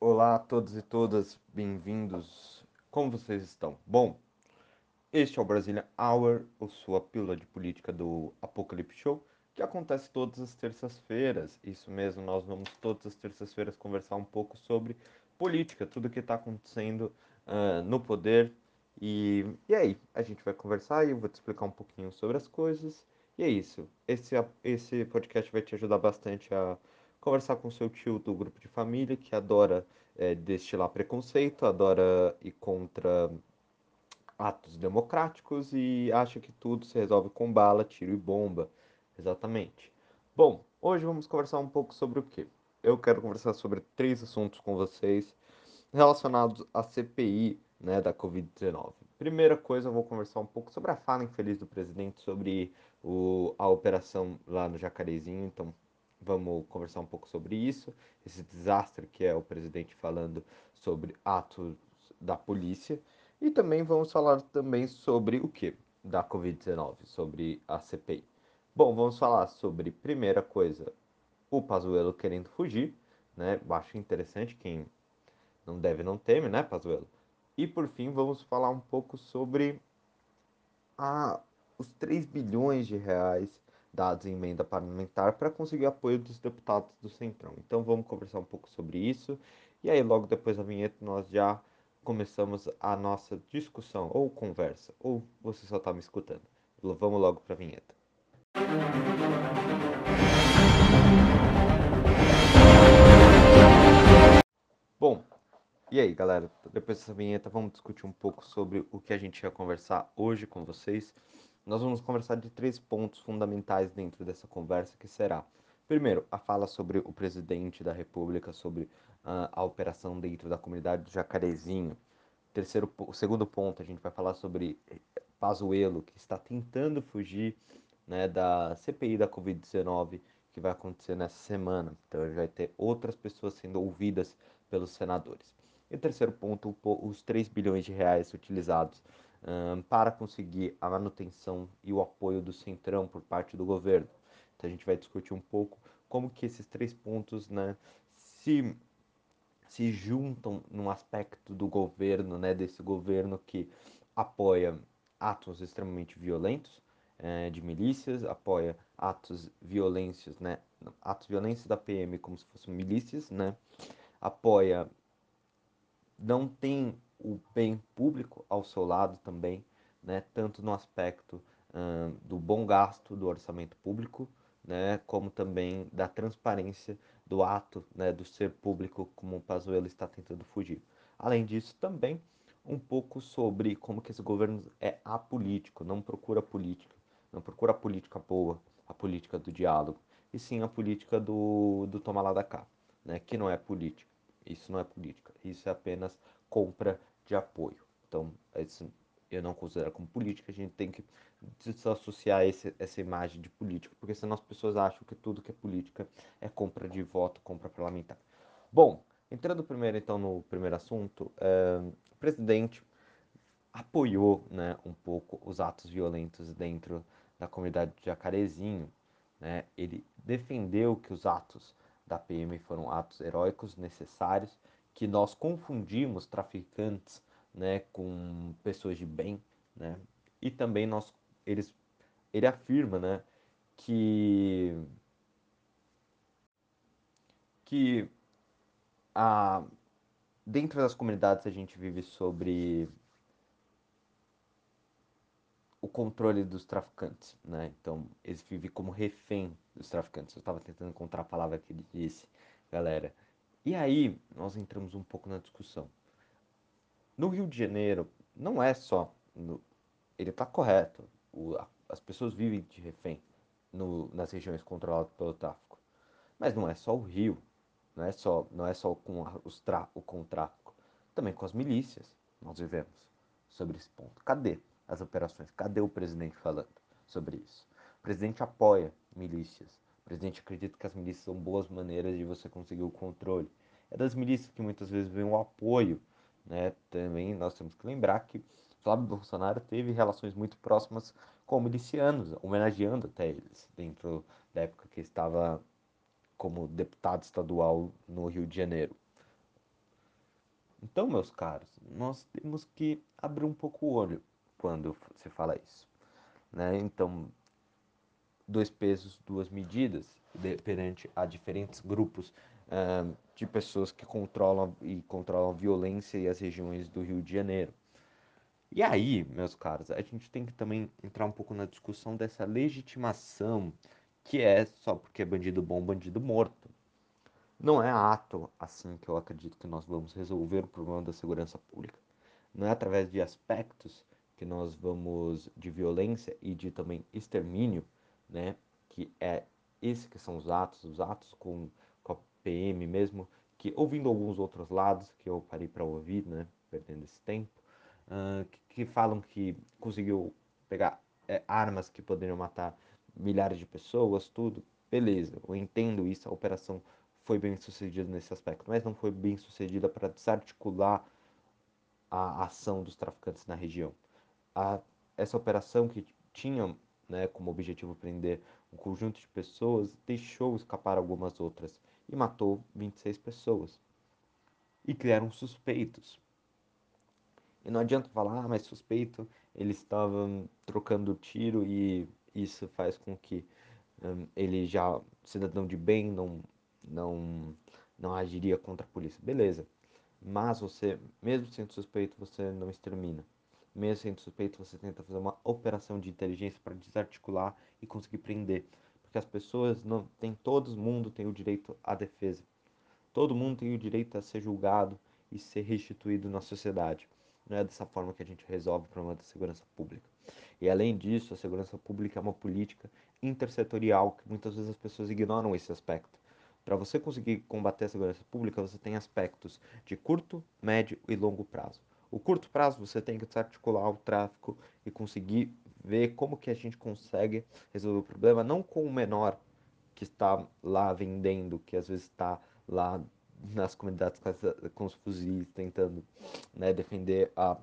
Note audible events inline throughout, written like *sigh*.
Olá a todos e todas, bem-vindos. Como vocês estão? Bom, este é o Brasília Hour, a sua pílula de política do Apocalipse Show, que acontece todas as terças-feiras. Isso mesmo, nós vamos todas as terças-feiras conversar um pouco sobre política, tudo o que está acontecendo uh, no poder. E, e aí, a gente vai conversar e eu vou te explicar um pouquinho sobre as coisas. E é isso. Esse, esse podcast vai te ajudar bastante a conversar com seu tio do grupo de família que adora é, destilar preconceito, adora ir contra atos democráticos e acha que tudo se resolve com bala, tiro e bomba. Exatamente. Bom, hoje vamos conversar um pouco sobre o quê? Eu quero conversar sobre três assuntos com vocês relacionados à CPI né, da Covid-19. Primeira coisa, eu vou conversar um pouco sobre a fala infeliz do presidente sobre o, a operação lá no Jacarezinho. Então, Vamos conversar um pouco sobre isso, esse desastre que é o presidente falando sobre atos da polícia. E também vamos falar também sobre o que? Da Covid-19, sobre a CPI. Bom, vamos falar sobre, primeira coisa, o Pazuello querendo fugir, né? Acho interessante, quem não deve não teme, né, Pazuello? E por fim, vamos falar um pouco sobre a, os 3 bilhões de reais dados em emenda parlamentar para conseguir apoio dos deputados do Centrão. Então vamos conversar um pouco sobre isso. E aí, logo depois da vinheta, nós já começamos a nossa discussão, ou conversa, ou você só está me escutando. Vamos logo para a vinheta. Bom, e aí, galera? Depois dessa vinheta, vamos discutir um pouco sobre o que a gente ia conversar hoje com vocês. Nós vamos conversar de três pontos fundamentais dentro dessa conversa, que será, primeiro, a fala sobre o presidente da República, sobre uh, a operação dentro da comunidade do Jacarezinho. Terceiro, o segundo ponto, a gente vai falar sobre Pazuello, que está tentando fugir né, da CPI da Covid-19, que vai acontecer nessa semana. Então, ele vai ter outras pessoas sendo ouvidas pelos senadores. E terceiro ponto, os 3 bilhões de reais utilizados um, para conseguir a manutenção e o apoio do centrão por parte do governo. Então a gente vai discutir um pouco como que esses três pontos né, se, se juntam num aspecto do governo, né, desse governo que apoia atos extremamente violentos é, de milícias, apoia atos violências, né, atos violentos da PM como se fossem milícias, né, apoia não tem o bem público ao seu lado também, né, tanto no aspecto hum, do bom gasto do orçamento público, né, como também da transparência do ato né, do ser público, como o Pazuello está tentando fugir. Além disso, também um pouco sobre como que esse governo é apolítico, não procura política, não procura a política boa, a política do diálogo, e sim a política do, do tomar lá da cá, né, que não é política. Isso não é política, isso é apenas compra de apoio. Então, isso eu não considero como política, a gente tem que desassociar esse, essa imagem de política, porque senão as pessoas acham que tudo que é política é compra de voto, compra parlamentar. Bom, entrando primeiro então no primeiro assunto, é, o presidente apoiou né, um pouco os atos violentos dentro da comunidade de Jacarezinho. Né? Ele defendeu que os atos da PM foram atos heróicos, necessários, que nós confundimos traficantes né, com pessoas de bem, né? E também nós, eles, ele afirma, né, que que a, dentro das comunidades a gente vive sobre o controle dos traficantes, né? Então, eles vivem como refém dos traficantes. Eu estava tentando encontrar a palavra que ele disse, galera. E aí nós entramos um pouco na discussão. No Rio de Janeiro, não é só. No, ele está correto. O, as pessoas vivem de refém no, nas regiões controladas pelo tráfico. Mas não é só o Rio. Não é só, não é só com, a, os tra, o, com o tráfico. Também com as milícias nós vivemos sobre esse ponto. Cadê as operações? Cadê o presidente falando sobre isso? O presidente apoia milícias. Presidente acredita que as milícias são boas maneiras de você conseguir o controle é das milícias que muitas vezes vem o apoio. Né? Também nós temos que lembrar que Flávio Bolsonaro teve relações muito próximas com milicianos, homenageando até eles, dentro da época que estava como deputado estadual no Rio de Janeiro. Então, meus caros, nós temos que abrir um pouco o olho quando se fala isso. Né? Então, dois pesos, duas medidas de, perante a diferentes grupos uh, de pessoas que controlam e controlam a violência e as regiões do Rio de Janeiro. E aí, meus caros, a gente tem que também entrar um pouco na discussão dessa legitimação que é só porque é bandido bom, bandido morto. Não é ato assim que eu acredito que nós vamos resolver o problema da segurança pública. Não é através de aspectos que nós vamos de violência e de também extermínio, né? Que é esse que são os atos, os atos com, com a PM mesmo, que ouvindo alguns outros lados que eu parei para ouvir, né? Perdendo esse tempo, uh, que, que, falam que conseguiu pegar é, armas que poderiam matar milhares de pessoas, tudo. Beleza, eu entendo isso, a operação foi bem sucedida nesse aspecto, mas não foi bem sucedida para desarticular a ação dos traficantes na região. A, essa operação que tinha né, como objetivo prender um conjunto de pessoas deixou escapar algumas outras e matou 26 pessoas. E criaram suspeitos. E não adianta falar, ah, mas suspeito, eles estavam trocando tiro e isso faz com que um, ele já, cidadão de bem, não, não, não agiria contra a polícia. Beleza. Mas você, mesmo sendo suspeito, você não extermina. Mesmo sendo suspeito, você tenta fazer uma operação de inteligência para desarticular e conseguir prender. Porque as pessoas não tem todo mundo tem o direito à defesa. Todo mundo tem o direito a ser julgado e ser restituído na sociedade. Não é dessa forma que a gente resolve o problema da segurança pública. E além disso, a segurança pública é uma política intersetorial que muitas vezes as pessoas ignoram esse aspecto. Para você conseguir combater a segurança pública, você tem aspectos de curto, médio e longo prazo. O curto prazo você tem que desarticular o tráfico e conseguir ver como que a gente consegue resolver o problema, não com o menor que está lá vendendo, que às vezes está lá nas comunidades com os fuzis, tentando né, defender a,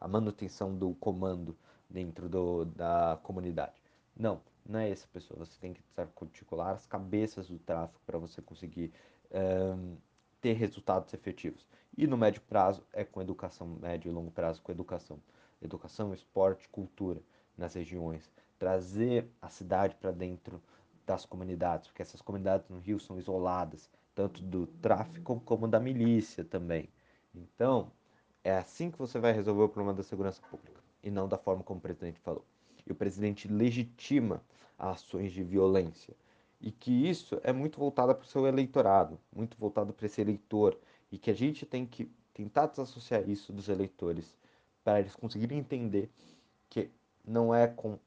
a manutenção do comando dentro do, da comunidade. Não, não é essa pessoa. Você tem que articular as cabeças do tráfico para você conseguir um, ter resultados efetivos. E no médio prazo é com educação, médio e longo prazo com educação. Educação, esporte, cultura nas regiões. Trazer a cidade para dentro das comunidades, porque essas comunidades no Rio são isoladas, tanto do tráfico como da milícia também. Então, é assim que você vai resolver o problema da segurança pública, e não da forma como o presidente falou. E o presidente legitima ações de violência. E que isso é muito voltado para o seu eleitorado, muito voltado para esse eleitor. E que a gente tem que tentar desassociar isso dos eleitores, para eles conseguirem entender que não é com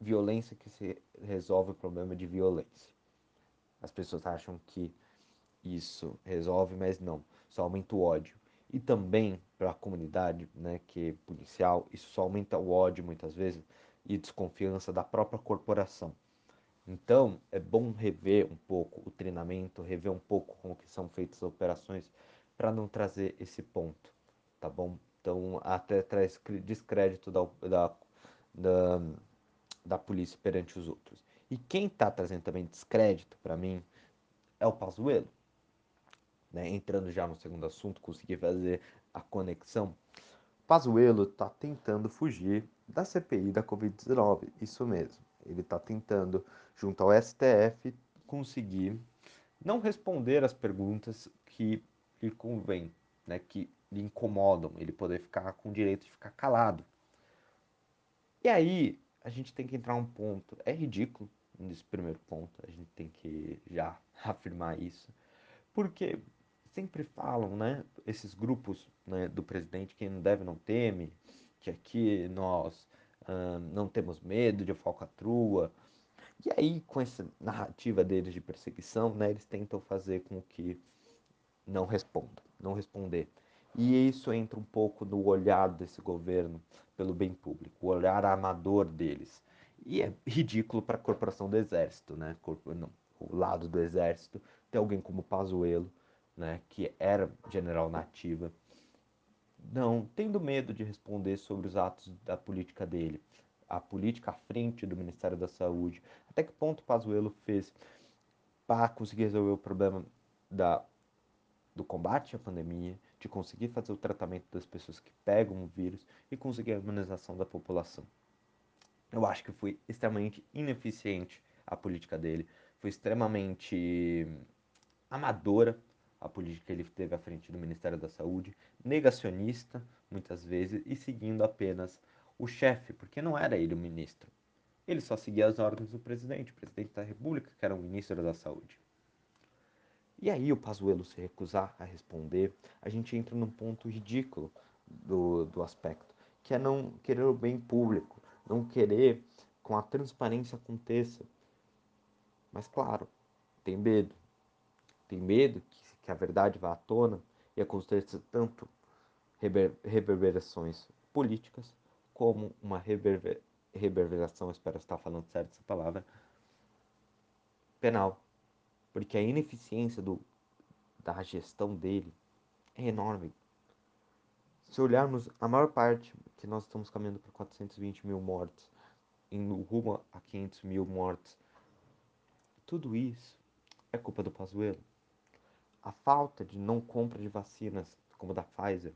violência que se resolve o problema de violência. As pessoas acham que isso resolve, mas não, só aumenta o ódio. E também para a comunidade, né, que é policial, isso só aumenta o ódio muitas vezes e desconfiança da própria corporação. Então, é bom rever um pouco o treinamento, rever um pouco como que são feitas as operações para não trazer esse ponto, tá bom? Então, até traz descrédito da, da, da, da polícia perante os outros. E quem está trazendo também descrédito para mim é o Pazuello né, entrando já no segundo assunto, consegui fazer a conexão. Pazuello está tentando fugir da CPI da Covid-19, isso mesmo. Ele está tentando, junto ao STF, conseguir não responder as perguntas que lhe convém, né, que lhe incomodam, ele poder ficar com o direito de ficar calado. E aí, a gente tem que entrar um ponto, é ridículo nesse primeiro ponto, a gente tem que já *laughs* afirmar isso, porque sempre falam, né, esses grupos né, do presidente, quem não deve não teme, que aqui nós não temos medo de falcatrua. E aí, com essa narrativa deles de perseguição, né, eles tentam fazer com que não responda, não responder. E isso entra um pouco no olhar desse governo pelo bem público, o olhar amador deles. E é ridículo para a corporação do exército, né? O lado do exército ter alguém como Pazuello né, que era general nativa, não tendo medo de responder sobre os atos da política dele, a política à frente do Ministério da Saúde, até que ponto Pazuello fez para conseguir resolver o problema da do combate à pandemia, de conseguir fazer o tratamento das pessoas que pegam o vírus e conseguir a imunização da população. Eu acho que foi extremamente ineficiente a política dele, foi extremamente amadora a política que ele teve à frente do Ministério da Saúde, negacionista muitas vezes e seguindo apenas o chefe, porque não era ele o ministro. Ele só seguia as ordens do presidente, o presidente da República, que era o ministro da Saúde. E aí o Pazuello se recusar a responder, a gente entra num ponto ridículo do, do aspecto, que é não querer o bem público, não querer com a transparência aconteça. Mas claro, tem medo. Tem medo que, que a verdade vá à tona e aconteça tanto rever, reverberações políticas como uma reverber, reverberação, espero estar falando certo essa palavra, penal porque a ineficiência do, da gestão dele é enorme. Se olharmos a maior parte, que nós estamos caminhando para 420 mil mortes, em rumo a 500 mil mortes, tudo isso é culpa do Pazuello. A falta de não compra de vacinas, como da Pfizer,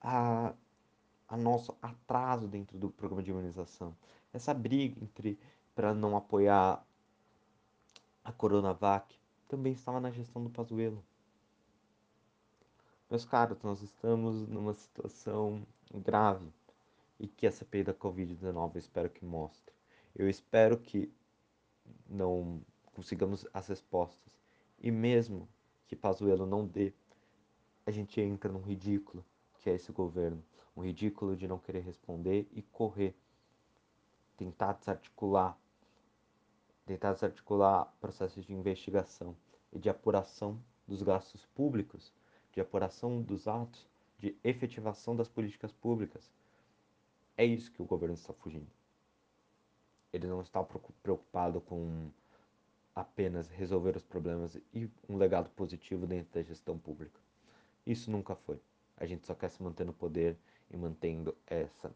a, a nosso atraso dentro do programa de imunização, essa briga entre para não apoiar a Coronavac também estava na gestão do Pazuello. Meus caros, nós estamos numa situação grave e que a CPI da Covid-19 eu espero que mostre. Eu espero que não consigamos as respostas e mesmo que Pazuello não dê, a gente entra num ridículo que é esse governo, um ridículo de não querer responder e correr, tentar desarticular tentar desarticular processos de investigação e de apuração dos gastos públicos, de apuração dos atos, de efetivação das políticas públicas. É isso que o governo está fugindo. Ele não está preocupado com apenas resolver os problemas e um legado positivo dentro da gestão pública. Isso nunca foi. A gente só quer se manter no poder e mantendo essa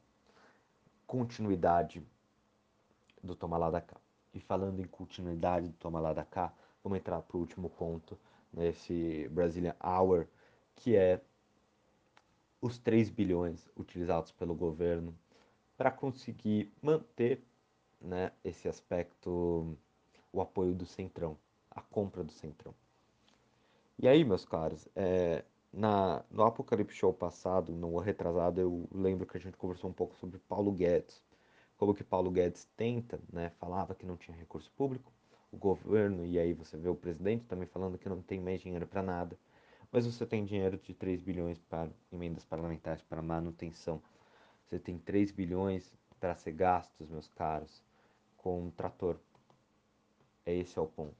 continuidade do tomar lá da cá. E falando em continuidade do Toma Lá da Cá, vamos entrar para o último ponto nesse Brazilian Hour, que é os 3 bilhões utilizados pelo governo para conseguir manter né, esse aspecto, o apoio do Centrão, a compra do Centrão. E aí, meus caros, é, na, no Apocalipse Show passado, no retrasado, eu lembro que a gente conversou um pouco sobre Paulo Guedes como que Paulo Guedes tenta, né, falava que não tinha recurso público, o governo, e aí você vê o presidente também falando que não tem mais dinheiro para nada, mas você tem dinheiro de 3 bilhões para emendas parlamentares para manutenção. Você tem 3 bilhões para ser gastos, meus caros, com um trator. É esse é o ponto.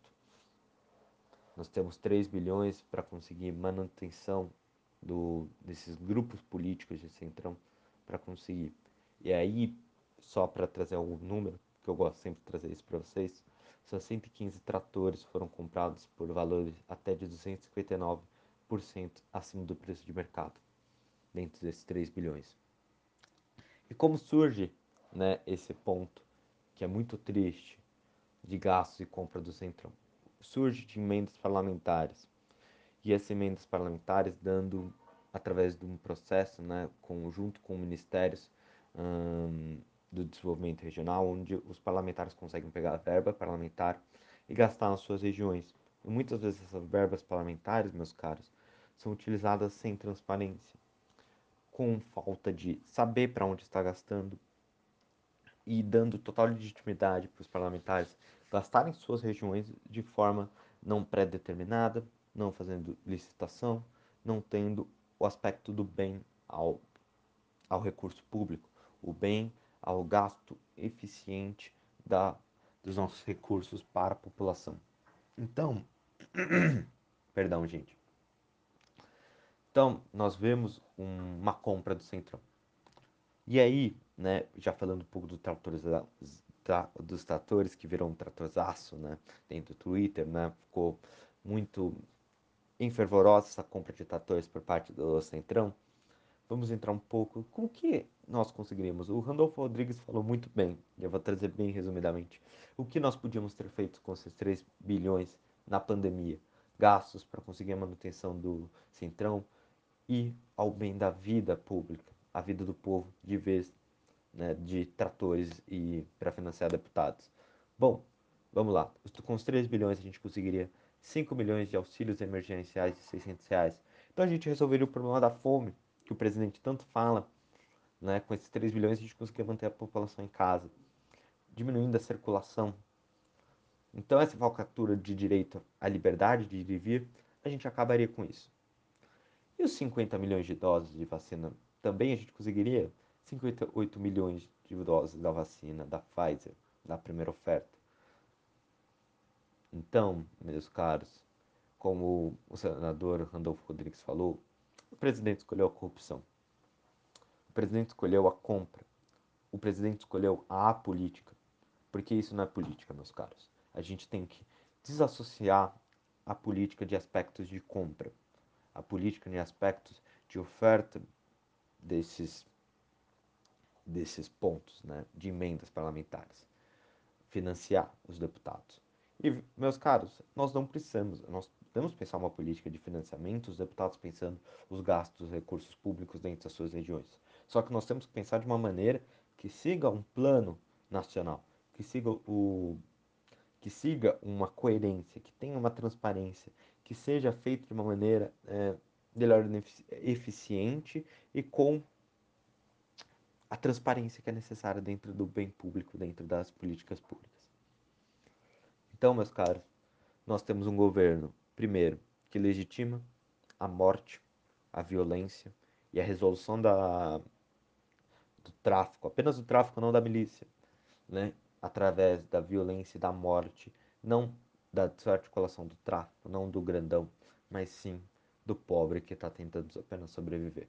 Nós temos 3 bilhões para conseguir manutenção do, desses grupos políticos de centrão para conseguir. E aí só para trazer algum número, que eu gosto sempre de trazer isso para vocês, só 115 tratores foram comprados por valores até de 259% acima do preço de mercado, dentro desses 3 bilhões. E como surge né, esse ponto, que é muito triste, de gastos e compra do Centrão? Surge de emendas parlamentares. E essas emendas parlamentares dando, através de um processo, né, conjunto com ministérios, hum, do desenvolvimento regional, onde os parlamentares conseguem pegar a verba parlamentar e gastar nas suas regiões. E muitas vezes essas verbas parlamentares, meus caros, são utilizadas sem transparência, com falta de saber para onde está gastando e dando total legitimidade para os parlamentares gastarem suas regiões de forma não pré-determinada, não fazendo licitação, não tendo o aspecto do bem ao, ao recurso público, o bem ao gasto eficiente da, dos nossos recursos para a população. Então, *clears throat* perdão, gente. Então, nós vemos um, uma compra do Centrão. E aí, né, já falando um pouco do tratores, da, dos tratores que viram um tratorzaço, né, dentro do Twitter, né, ficou muito enfervorosa essa compra de tratores por parte do Centrão vamos entrar um pouco com o que nós conseguiríamos. O Randolfo Rodrigues falou muito bem, e eu vou trazer bem resumidamente, o que nós podíamos ter feito com esses 3 bilhões na pandemia. gastos para conseguir a manutenção do centrão e ao bem da vida pública, a vida do povo, de vez né, de tratores e para financiar deputados. Bom, vamos lá. Com os 3 bilhões a gente conseguiria 5 milhões de auxílios emergenciais de 600 reais. Então a gente resolveria o problema da fome, que o presidente tanto fala. Né? Com esses 3 bilhões a gente conseguiria manter a população em casa, diminuindo a circulação. Então essa falcatura de direito à liberdade de ir e vir, a gente acabaria com isso. E os 50 milhões de doses de vacina também a gente conseguiria 58 milhões de doses da vacina da Pfizer, da primeira oferta. Então, meus caros, como o senador Randolfo Rodrigues falou, o presidente escolheu a corrupção. O presidente escolheu a compra. O presidente escolheu a apolítica. Porque isso não é política, meus caros. A gente tem que desassociar a política de aspectos de compra, a política de aspectos de oferta desses desses pontos, né, de emendas parlamentares, financiar os deputados. E, meus caros, nós não precisamos, nós podemos pensar uma política de financiamento, os deputados pensando os gastos, os recursos públicos dentro das suas regiões. Só que nós temos que pensar de uma maneira que siga um plano nacional, que siga o que siga uma coerência, que tenha uma transparência, que seja feito de uma maneira é, melhor eficiente e com a transparência que é necessária dentro do bem público, dentro das políticas públicas. Então, meus caros, nós temos um governo, primeiro, que legitima a morte, a violência e a resolução da, do tráfico, apenas do tráfico, não da milícia, né? através da violência e da morte, não da desarticulação do tráfico, não do grandão, mas sim do pobre que está tentando apenas sobreviver.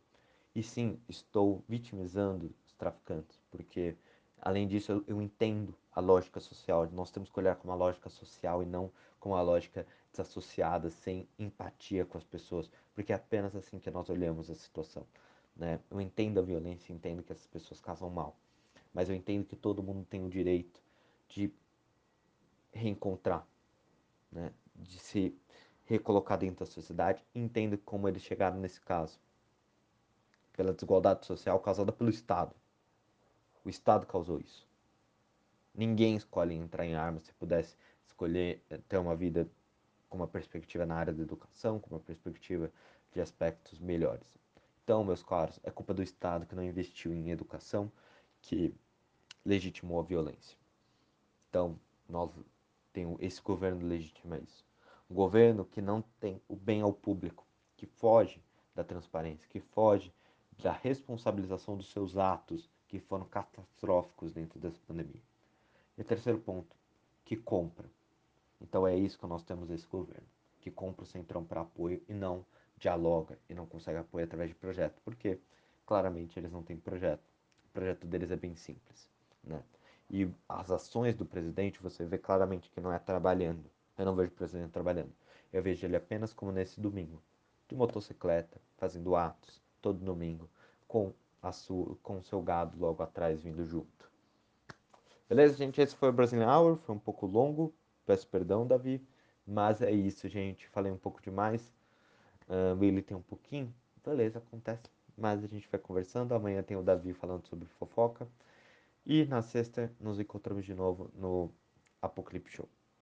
E sim, estou vitimizando traficantes, porque além disso eu, eu, entendo a lógica social. Nós temos que olhar com uma lógica social e não com uma lógica desassociada, sem empatia com as pessoas, porque é apenas assim que nós olhamos a situação. Né? Eu entendo a violência, entendo que essas pessoas casam mal, mas eu entendo que todo mundo tem o direito de reencontrar, né? de se recolocar dentro da sociedade. Entendo como eles chegaram nesse caso, pela desigualdade social causada pelo Estado. O Estado causou isso. Ninguém escolhe entrar em armas se pudesse escolher eh, ter uma vida com uma perspectiva na área da educação, com uma perspectiva de aspectos melhores. Então, meus caros, é culpa do Estado que não investiu em educação, que legitimou a violência. Então, nós temos esse governo legitima isso. Um governo que não tem o bem ao público, que foge da transparência, que foge da responsabilização dos seus atos que foram catastróficos dentro dessa pandemia. E terceiro ponto, que compra. Então é isso que nós temos esse governo, que compra o Centrão para apoio e não dialoga e não consegue apoio através de projeto. Por quê? Claramente eles não têm projeto. O projeto deles é bem simples, né? E as ações do presidente, você vê claramente que não é trabalhando. Eu não vejo o presidente trabalhando. Eu vejo ele apenas como nesse domingo, de motocicleta, fazendo atos todo domingo, com a sua, com o seu gado logo atrás vindo junto. Beleza, gente? Esse foi o Brazilian Hour, foi um pouco longo, peço perdão, Davi, mas é isso, gente. Falei um pouco demais. Uh, Willy tem um pouquinho, beleza, acontece. Mas a gente vai conversando. Amanhã tem o Davi falando sobre fofoca. E na sexta nos encontramos de novo no Apocalipse Show.